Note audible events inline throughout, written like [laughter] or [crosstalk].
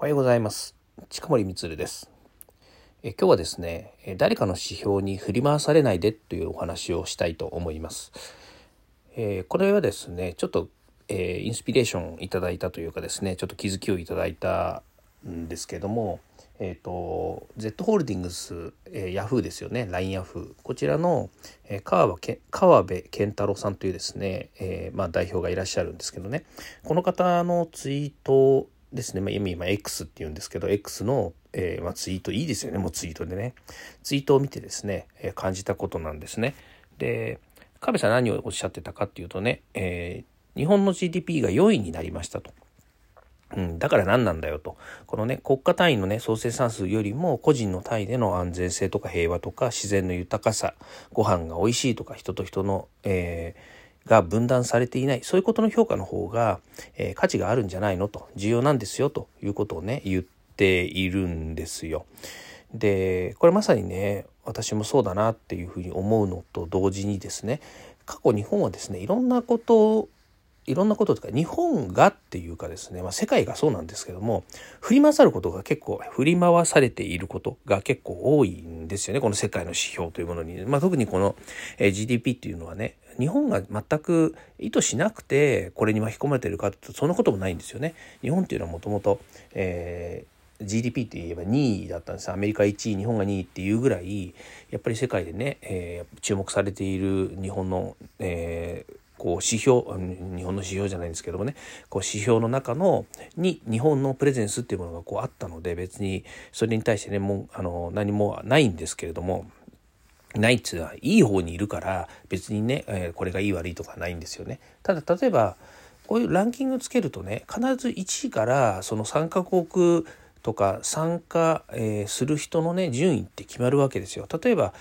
おはようございます。近森光です。え今日はですね誰かの指標に振り回されないでというお話をしたいと思います、えー、これはですねちょっと、えー、インスピレーションいただいたというかですねちょっと気づきをいただいたんですけどもえーと、Z ホールディングス、えー、ヤフーですよね LINE ヤフー。こちらの、えー、川辺川辺健太郎さんというですね、えまあ、代表がいらっしゃるんですけどね。この方のツイートですね、まあ、今 X っていうんですけど X の、えーまあ、ツイートいいですよねもうツイートでねツイートを見てですね、えー、感じたことなんですねで川辺さん何をおっしゃってたかっていうとね、えー、日本の GDP が4位になりましたと。うん、だから何なんだよと。このね、国家単位のね、総生産数よりも個人の単位での安全性とか平和とか自然の豊かさ、ご飯が美味しいとか人と人の、えー、が分断されていない。そういうことの評価の方が、えー、価値があるんじゃないのと。重要なんですよということをね、言っているんですよ。で、これまさにね、私もそうだなっていうふうに思うのと同時にですね、過去日本はですね、いろんなことをいろんなこととか日本がっていうかですね、まあ、世界がそうなんですけども振り回さることが結構振り回されていることが結構多いんですよねこの世界の指標というものに、まあ、特にこの GDP っていうのはね日本が全く意図しなくてこれに巻き込まれてるかというとそんなこともないんですよね。日本っていうのはもともと、えー GDP って言えば2位だったんですアメリカ1位日本が2位っていうぐらいやっぱり世界でね、えー、注目されている日本の、えー、こう指標日本の指標じゃないんですけどもねこう指標の中のに日本のプレゼンスっていうものがこうあったので別にそれに対してねもうあの何もないんですけれどもないっつうのはいい方にいるから別にね、えー、これがいい悪いとかないんですよね。ただ例えばこういうランキングつけるとね必ず1位からその3カ国とか参加、する人のね順位って決まるわけですよ。例えば、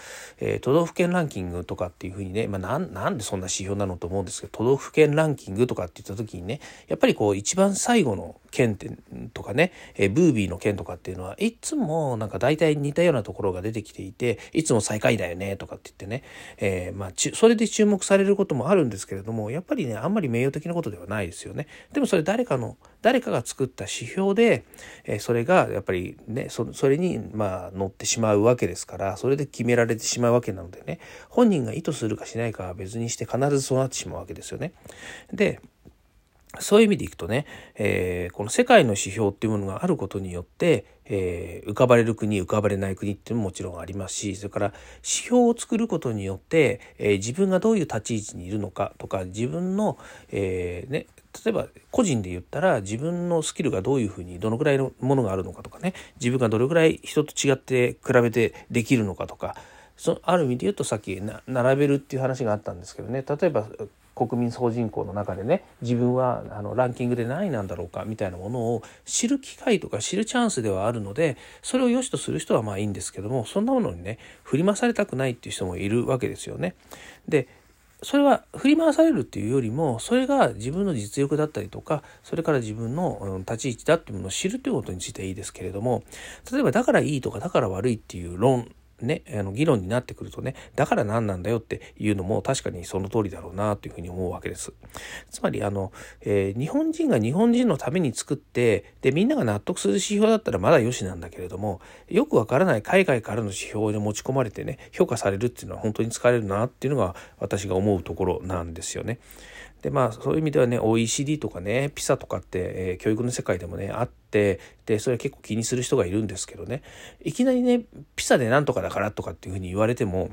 都道府県ランキングとかっていうふうにね、まあ、なんでそんな指標なのと思うんですけど都道府県ランキングとかって言った時にねやっぱりこう一番最後の県とかね、ブービーの県とかっていうのはいつもなんか大体似たようなところが出てきていていつも最下位だよねとかって言ってね、えー、まあそれで注目されることもあるんですけれどもやっぱりねあんまり名誉的なことではないですよね。でもそれ誰かの誰かが作った指標で、え、それがやっぱりねそそれにまあ乗ってしまうわけですからそれで決められてしまうわけなのでね本人が意図するかしないかは別にして必ずそうなってしまうわけですよね。でそういう意味でいくとね、えー、この世界の指標っていうものがあることによって、えー、浮かばれる国浮かばれない国っていうのももちろんありますしそれから指標を作ることによって、えー、自分がどういう立ち位置にいるのかとか自分の、えーね、例えば個人で言ったら自分のスキルがどういうふうにどのぐらいのものがあるのかとかね自分がどれぐらい人と違って比べてできるのかとかそある意味で言うとさっき並べるっていう話があったんですけどね例えば国民総人口の中でね自分はあのランキングで何位なんだろうかみたいなものを知る機会とか知るチャンスではあるのでそれを良しとする人はまあいいんですけどもそんなものにね振り回されたくないっていう人もいるわけですよね。でそれは振り回されるっていうよりもそれが自分の実力だったりとかそれから自分の立ち位置だっていうものを知るということについてはいいですけれども例えばだからいいとかだから悪いっていう論ね、あの議論になってくるとねだから何なんだよっていうのも確かにその通りだろうなというふうに思うわけです。つまりあの、えー、日本人が日本人のために作ってでみんなが納得する指標だったらまだよしなんだけれどもよくわからない海外からの指標に持ち込まれてね評価されるっていうのは本当に疲れるなっていうのが私が思うところなんですよね。でまあそういう意味ではね OECD とかね PISA とかって、えー、教育の世界でもねあってでそれ結構気にする人がいるんですけどねいきなりね PISA でなんとかだからとかっていうふうに言われても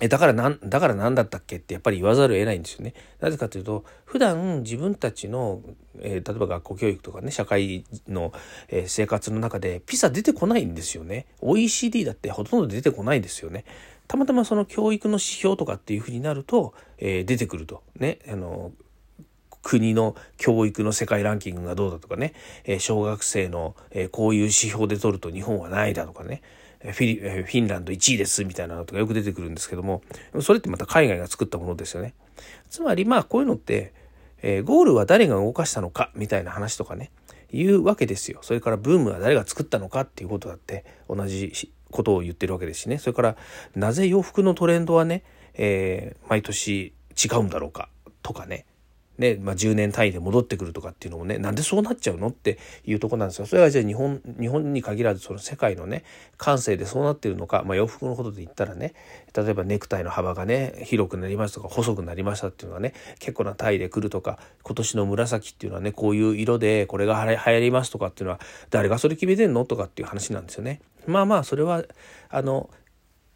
えだからなん、だから何だったっけってやっぱり言わざるを得ないんですよね。なぜかというと、普段自分たちの、えー、例えば学校教育とかね、社会の、えー、生活の中で、ピサ出てこないんですよね。OECD だってほとんど出てこないんですよね。たまたまその教育の指標とかっていうふうになると、えー、出てくると。ね。あの、国の教育の世界ランキングがどうだとかね、え小学生の、えこういう指標で取ると日本はないだとかね、フィフィンランド1位ですみたいなのとかよく出てくるんですけども、それってまた海外が作ったものですよね。つまりまあこういうのって、えー、ゴールは誰が動かしたのかみたいな話とかね、いうわけですよ。それからブームは誰が作ったのかっていうことだって同じことを言ってるわけですしね。それからなぜ洋服のトレンドはね、えー、毎年違うんだろうかとかね。ね、まあ、10年単位で戻ってくるとかっていうのもねなんでそうなっちゃうのっていうとこなんですよ。それはじゃあ日本日本に限らずその世界のね感性でそうなってるのか、まあ、洋服のことで言ったらね例えばネクタイの幅がね広くなりましたとか細くなりましたっていうのはね結構な単位で来るとか今年の紫っていうのはねこういう色でこれが流行りますとかっていうのは誰がそれ決めてんのとかっていう話なんですよね。まあまあそれはあの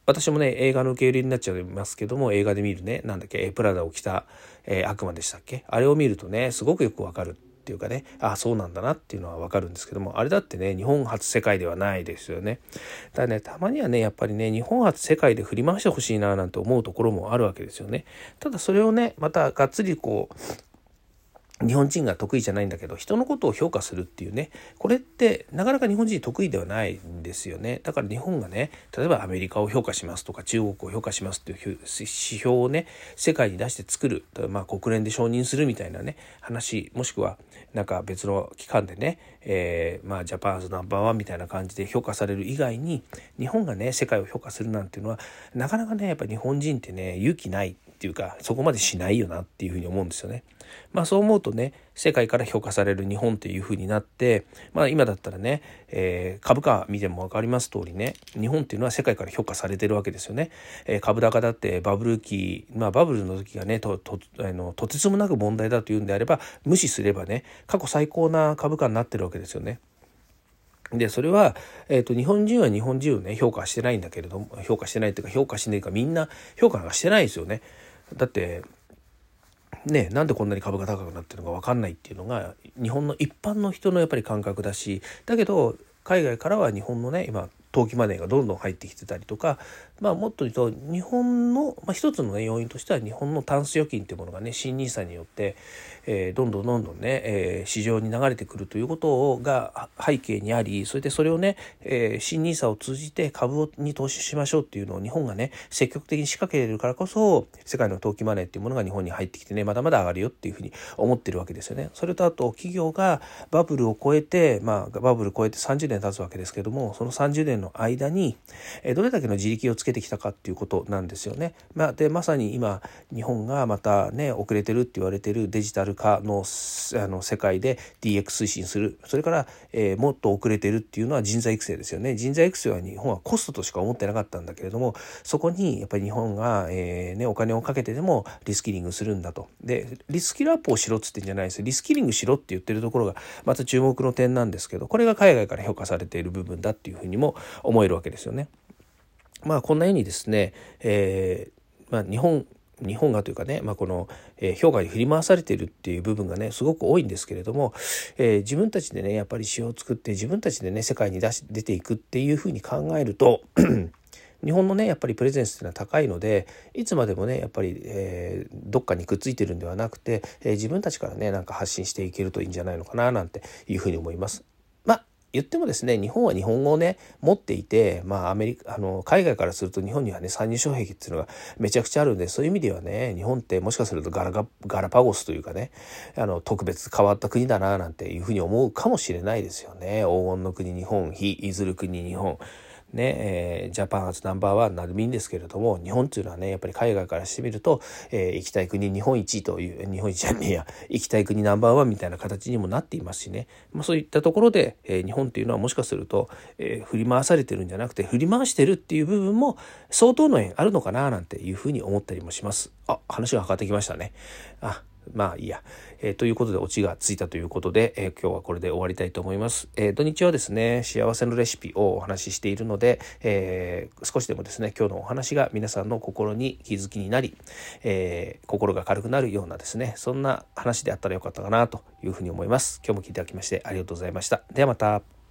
私もね映画の受け入れになっちゃいますけども映画で見るねなんだっけプラダを着た、えー、悪魔でしたっけ？あれを見るとねすごくよくわかるっていうかねああそうなんだなっていうのはわかるんですけどもあれだってね日本初世界ではないですよね。ただねたまにはねやっぱりね日本初世界で振り回してほしいななんて思うところもあるわけですよね。ただそれをねまたがっつりこう日本人が得意じゃないんだけど人のことを評価するっていうね。これってなかなか日本人得意ではないんですよね。だから日本がね例えばアメリカを評価しますとか中国を評価しますっていう指標をね世界に出して作るまあ国連で承認するみたいなね話もしくはなんか別の機関でね、えー、まあジャパンズナンバーワンみたいな感じで評価される以外に日本がね世界を評価するなんていうのはなかなかねやっぱ日本人ってね勇気ない。っていうかそこまでしないよなっていうふうに思うんですよね。まあそう思うとね世界から評価される日本というふうになってまあ今だったらね、えー、株価見ても分かります通りね日本っていうのは世界から評価されてるわけですよね。えー、株高だってバブル期まあバブルの時がねととあのとてつもなく問題だというんであれば無視すればね過去最高な株価になってるわけですよね。で、それは、えっ、ー、と、日本人は日本人をね、評価してないんだけれども、評価してないっていうか、評価しないか、みんな評価なんかしてないですよね。だって、ね、なんでこんなに株が高くなってるのか分かんないっていうのが日本の一般の人のやっぱり感覚だしだけど海外からは日本のね今投機マネーがどんどん入ってきてたりとか、まあ、もっと言うと日本の、まあ、一つの、ね、要因としては日本のタンス預金っていうものがね新 NISA によって、えー、どんどんどんどんね、えー、市場に流れてくるということをが背景にありそれでそれをね、えー、新 NISA を通じて株に投資しましょうっていうのを日本がね積極的に仕掛けるからこそ世界の投機マネーっていうものが日本に入ってきてねまだまだ上がるよっていうふうに思ってるわけですよね。それとあと企業がバブルを超えて、まあ、バブル超えて30年経つわけですけどもその30年の間にどれだけの自力をつけてきたかっていうことなんですよね。まあ、でまさに今日本がまたね遅れてるって言われてるデジタル化のあの世界で DX 推進するそれから、えー、もっと遅れてるっていうのは人材育成ですよね。人材育成は日本はコストとしか思ってなかったんだけれどもそこにやっぱり日本が、えーね、お金をかけてでもリスキリングするんだと。でリスキルアップをしろっつってんじゃないですリスキリングしろって言ってるところがまた注目の点なんですけどこれが海外から評価されている部分だっていうふうにも思えるわけですよね。まあこんなようにですね、えー、まあ、日本日本がというかね、まあ、この、えー、評価に振り回されているっていう部分がねすごく多いんですけれども、えー、自分たちでねやっぱり詩を作って自分たちでね世界に出し出ていくっていうふうに考えると [clears throat] 日本のねやっぱりプレゼンスっていうのは高いのでいつまでもねやっぱり、えー、どっかにくっついてるんではなくて、え、自分たちからねなんか発信していけるといいんじゃないのかななんていうふうに思います。言ってもですね日本は日本語をね持っていてまあアメリカあの海外からすると日本にはね参入障壁っていうのがめちゃくちゃあるんでそういう意味ではね日本ってもしかするとガラガガラパゴスというかねあの特別変わった国だななんていうふうに思うかもしれないですよね。黄金の国日本非いずる国日本。ね、えー、ジャパン初ナンバーワンなるみんですけれども、日本っていうのはね、やっぱり海外からしてみると、えー、行きたい国日本一という、日本一じゃねえや、行きたい国ナンバーワンみたいな形にもなっていますしね、まあ、そういったところで、えー、日本っていうのはもしかすると、え、振り回されてるんじゃなくて、振り回してるっていう部分も相当の縁あるのかななんていうふうに思ったりもします。あ、話がかかってきましたね。あ、まあいいや。えー、ということでオチがついたということで、えー、今日はこれで終わりたいと思います。えー、土日はですね、幸せのレシピをお話ししているので、え少しでもですね、今日のお話が皆さんの心に気づきになり、え心が軽くなるようなですね、そんな話であったらよかったかなというふうに思います。今日も聞いていただきましてありがとうございました。ではまた。